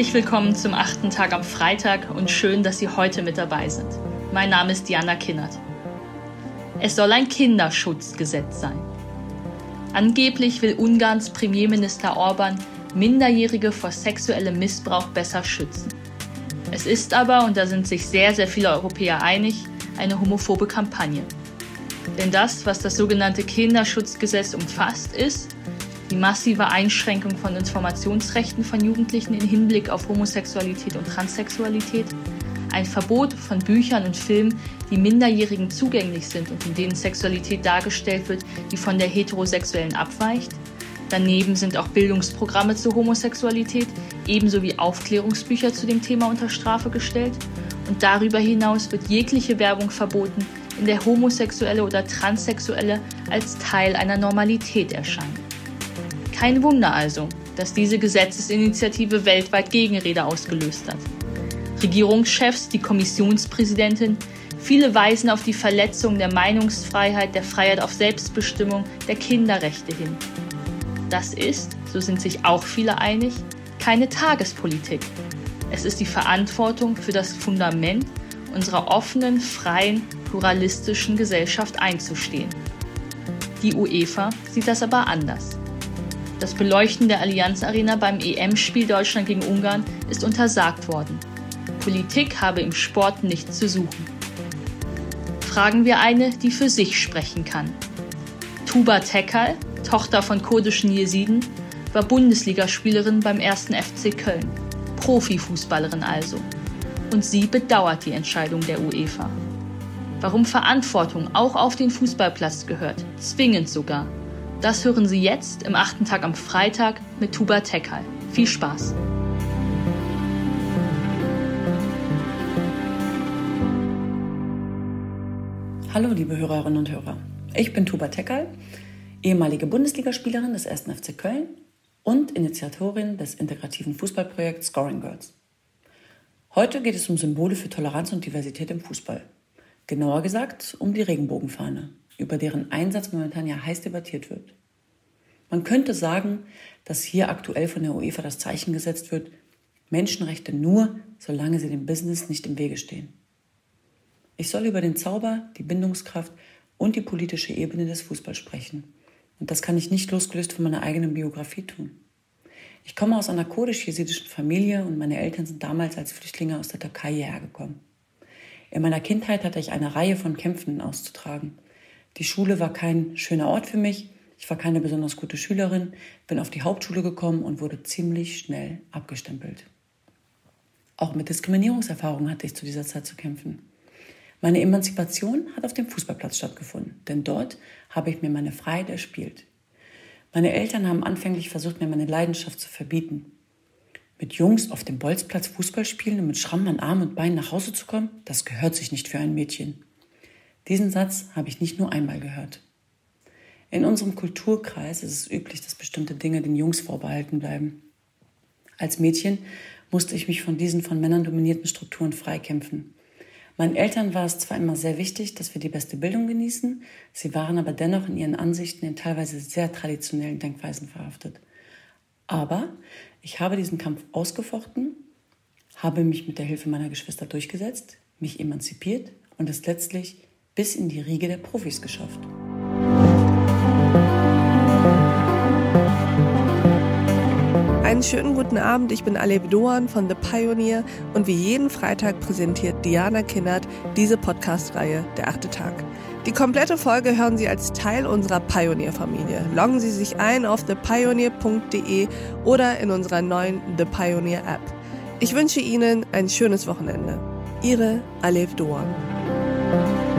Herzlich willkommen zum achten Tag am Freitag und schön, dass Sie heute mit dabei sind. Mein Name ist Diana Kinnert. Es soll ein Kinderschutzgesetz sein. Angeblich will Ungarns Premierminister Orban Minderjährige vor sexuellem Missbrauch besser schützen. Es ist aber, und da sind sich sehr, sehr viele Europäer einig, eine homophobe Kampagne. Denn das, was das sogenannte Kinderschutzgesetz umfasst, ist die massive Einschränkung von Informationsrechten von Jugendlichen im Hinblick auf Homosexualität und Transsexualität, ein Verbot von Büchern und Filmen, die Minderjährigen zugänglich sind und in denen Sexualität dargestellt wird, die von der heterosexuellen abweicht. Daneben sind auch Bildungsprogramme zur Homosexualität, ebenso wie Aufklärungsbücher zu dem Thema unter Strafe gestellt. Und darüber hinaus wird jegliche Werbung verboten, in der Homosexuelle oder Transsexuelle als Teil einer Normalität erscheinen. Kein Wunder also, dass diese Gesetzesinitiative weltweit Gegenrede ausgelöst hat. Regierungschefs, die Kommissionspräsidentin, viele weisen auf die Verletzung der Meinungsfreiheit, der Freiheit auf Selbstbestimmung, der Kinderrechte hin. Das ist, so sind sich auch viele einig, keine Tagespolitik. Es ist die Verantwortung für das Fundament unserer offenen, freien, pluralistischen Gesellschaft einzustehen. Die UEFA sieht das aber anders. Das Beleuchten der Allianz Arena beim EM-Spiel Deutschland gegen Ungarn ist untersagt worden. Politik habe im Sport nichts zu suchen. Fragen wir eine, die für sich sprechen kann. Tuba Tekal, Tochter von kurdischen Jesiden, war Bundesligaspielerin beim 1. FC Köln. Profifußballerin also. Und sie bedauert die Entscheidung der UEFA. Warum Verantwortung auch auf den Fußballplatz gehört, zwingend sogar. Das hören Sie jetzt im achten Tag am Freitag mit Tuba Tekal. Viel Spaß! Hallo, liebe Hörerinnen und Hörer. Ich bin Tuba Tekal, ehemalige Bundesligaspielerin des 1. FC Köln und Initiatorin des integrativen Fußballprojekts Scoring Girls. Heute geht es um Symbole für Toleranz und Diversität im Fußball. Genauer gesagt um die Regenbogenfahne, über deren Einsatz momentan ja heiß debattiert wird. Man könnte sagen, dass hier aktuell von der UEFA das Zeichen gesetzt wird, Menschenrechte nur, solange sie dem Business nicht im Wege stehen. Ich soll über den Zauber, die Bindungskraft und die politische Ebene des Fußballs sprechen. Und das kann ich nicht losgelöst von meiner eigenen Biografie tun. Ich komme aus einer kurdisch-jesidischen Familie und meine Eltern sind damals als Flüchtlinge aus der Türkei hierher gekommen. In meiner Kindheit hatte ich eine Reihe von Kämpfen auszutragen. Die Schule war kein schöner Ort für mich. Ich war keine besonders gute Schülerin, bin auf die Hauptschule gekommen und wurde ziemlich schnell abgestempelt. Auch mit Diskriminierungserfahrungen hatte ich zu dieser Zeit zu kämpfen. Meine Emanzipation hat auf dem Fußballplatz stattgefunden, denn dort habe ich mir meine Freiheit erspielt. Meine Eltern haben anfänglich versucht, mir meine Leidenschaft zu verbieten. Mit Jungs auf dem Bolzplatz Fußball spielen und mit Schrammen an Arm und Beinen nach Hause zu kommen, das gehört sich nicht für ein Mädchen. Diesen Satz habe ich nicht nur einmal gehört. In unserem Kulturkreis ist es üblich, dass bestimmte Dinge den Jungs vorbehalten bleiben. Als Mädchen musste ich mich von diesen von Männern dominierten Strukturen freikämpfen. Meinen Eltern war es zwar immer sehr wichtig, dass wir die beste Bildung genießen, sie waren aber dennoch in ihren Ansichten in teilweise sehr traditionellen Denkweisen verhaftet. Aber ich habe diesen Kampf ausgefochten, habe mich mit der Hilfe meiner Geschwister durchgesetzt, mich emanzipiert und es letztlich bis in die Riege der Profis geschafft. Einen schönen guten Abend, ich bin Aleb Doan von The Pioneer und wie jeden Freitag präsentiert Diana Kinnert diese Podcast-Reihe Der achte Tag. Die komplette Folge hören Sie als Teil unserer Pioneer-Familie. Loggen Sie sich ein auf thepioneer.de oder in unserer neuen The Pioneer App. Ich wünsche Ihnen ein schönes Wochenende. Ihre Alef Doan.